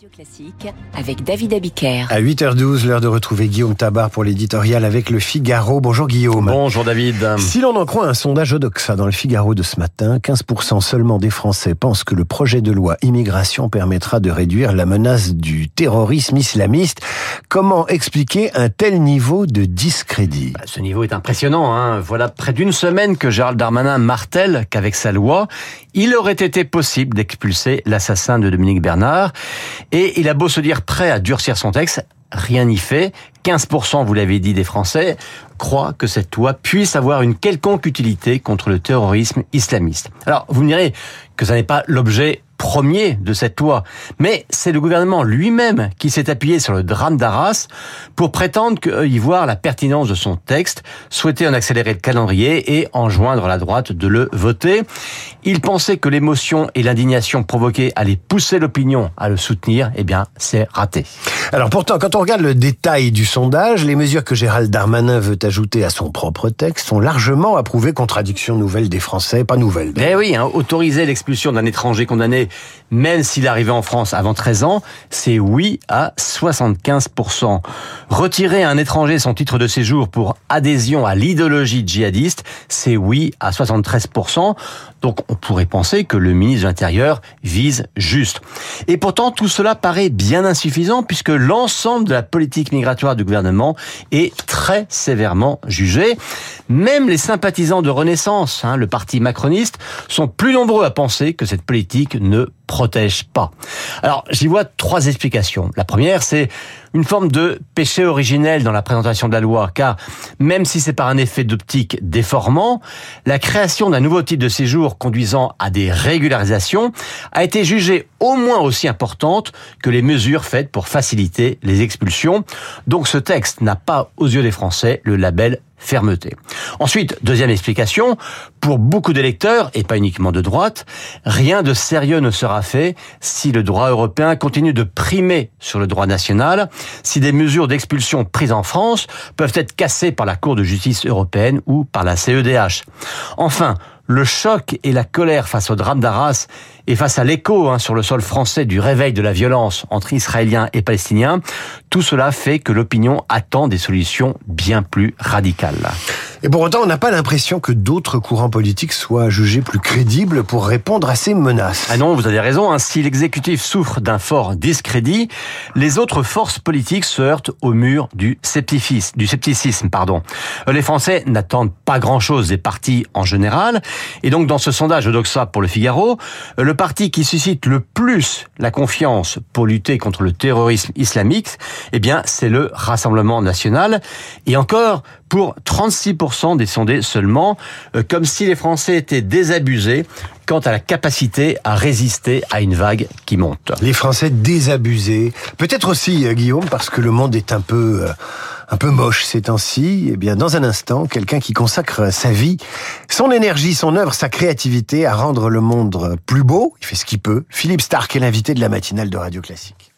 Radio Classique avec David Abiker. À 8h12, l'heure de retrouver Guillaume Tabar pour l'éditorial avec le Figaro. Bonjour Guillaume. Bonjour David. Si l'on en croit un sondage Odoxa dans le Figaro de ce matin, 15% seulement des Français pensent que le projet de loi immigration permettra de réduire la menace du terrorisme islamiste. Comment expliquer un tel niveau de discrédit? Bah, Ce niveau est impressionnant. Hein. Voilà près d'une semaine que Gérald Darmanin martèle qu'avec sa loi, il aurait été possible d'expulser l'assassin de Dominique Bernard. Et il a beau se dire prêt à durcir son texte, rien n'y fait. 15%, vous l'avez dit, des Français croient que cette loi puisse avoir une quelconque utilité contre le terrorisme islamiste. Alors, vous me direz que ça n'est pas l'objet premier de cette loi, mais c'est le gouvernement lui-même qui s'est appuyé sur le drame d'Arras pour prétendre y voir la pertinence de son texte, souhaiter en accélérer le calendrier et enjoindre la droite de le voter. Il pensait que l'émotion et l'indignation provoquées allaient pousser l'opinion à le soutenir. Eh bien, c'est raté. Alors pourtant, quand on regarde le détail du sondage, les mesures que Gérald Darmanin veut ajouter à son propre texte sont largement approuvées contradiction nouvelle des Français, pas nouvelle. Eh oui, hein, autoriser l'expulsion d'un étranger condamné même s'il arrivait en France avant 13 ans, c'est oui à 75%. Retirer à un étranger son titre de séjour pour adhésion à l'idéologie djihadiste, c'est oui à 73%. Donc on pourrait penser que le ministre de l'Intérieur vise juste. Et pourtant, tout cela paraît bien insuffisant puisque l'ensemble de la politique migratoire du gouvernement est très sévèrement jugé. Même les sympathisants de Renaissance, hein, le parti macroniste, sont plus nombreux à penser que cette politique ne protège pas. Alors, j'y vois trois explications. La première, c'est une forme de péché originel dans la présentation de la loi, car même si c'est par un effet d'optique déformant, la création d'un nouveau type de séjour conduisant à des régularisations a été jugée au moins aussi importante que les mesures faites pour faciliter les expulsions. Donc ce texte n'a pas, aux yeux des Français, le label fermeté. Ensuite, deuxième explication, pour beaucoup d'électeurs, et pas uniquement de droite, rien de sérieux ne sera fait si le droit européen continue de primer sur le droit national, si des mesures d'expulsion prises en France peuvent être cassées par la Cour de justice européenne ou par la CEDH. Enfin, le choc et la colère face au drame d'Arras et face à l'écho hein, sur le sol français du réveil de la violence entre Israéliens et Palestiniens, tout cela fait que l'opinion attend des solutions bien plus radicales. Et pour autant, on n'a pas l'impression que d'autres courants politiques soient jugés plus crédibles pour répondre à ces menaces. Ah non, vous avez raison. Hein. Si l'exécutif souffre d'un fort discrédit, les autres forces politiques se heurtent au mur du scepticisme. Du scepticisme pardon. Euh, les Français n'attendent pas grand-chose des partis en général. Et donc, dans ce sondage Doxa pour le Figaro, euh, le parti qui suscite le plus la confiance pour lutter contre le terrorisme islamique, eh bien, c'est le Rassemblement national. Et encore, pour 36% des sondés seulement, euh, comme si les Français étaient désabusés quant à la capacité à résister à une vague qui monte. Les Français désabusés. Peut-être aussi, euh, Guillaume, parce que le monde est un peu... Euh, un peu moche ces temps-ci, eh bien, dans un instant, quelqu'un qui consacre sa vie, son énergie, son œuvre, sa créativité à rendre le monde plus beau. Il fait ce qu'il peut. Philippe Stark est l'invité de la matinale de Radio Classique.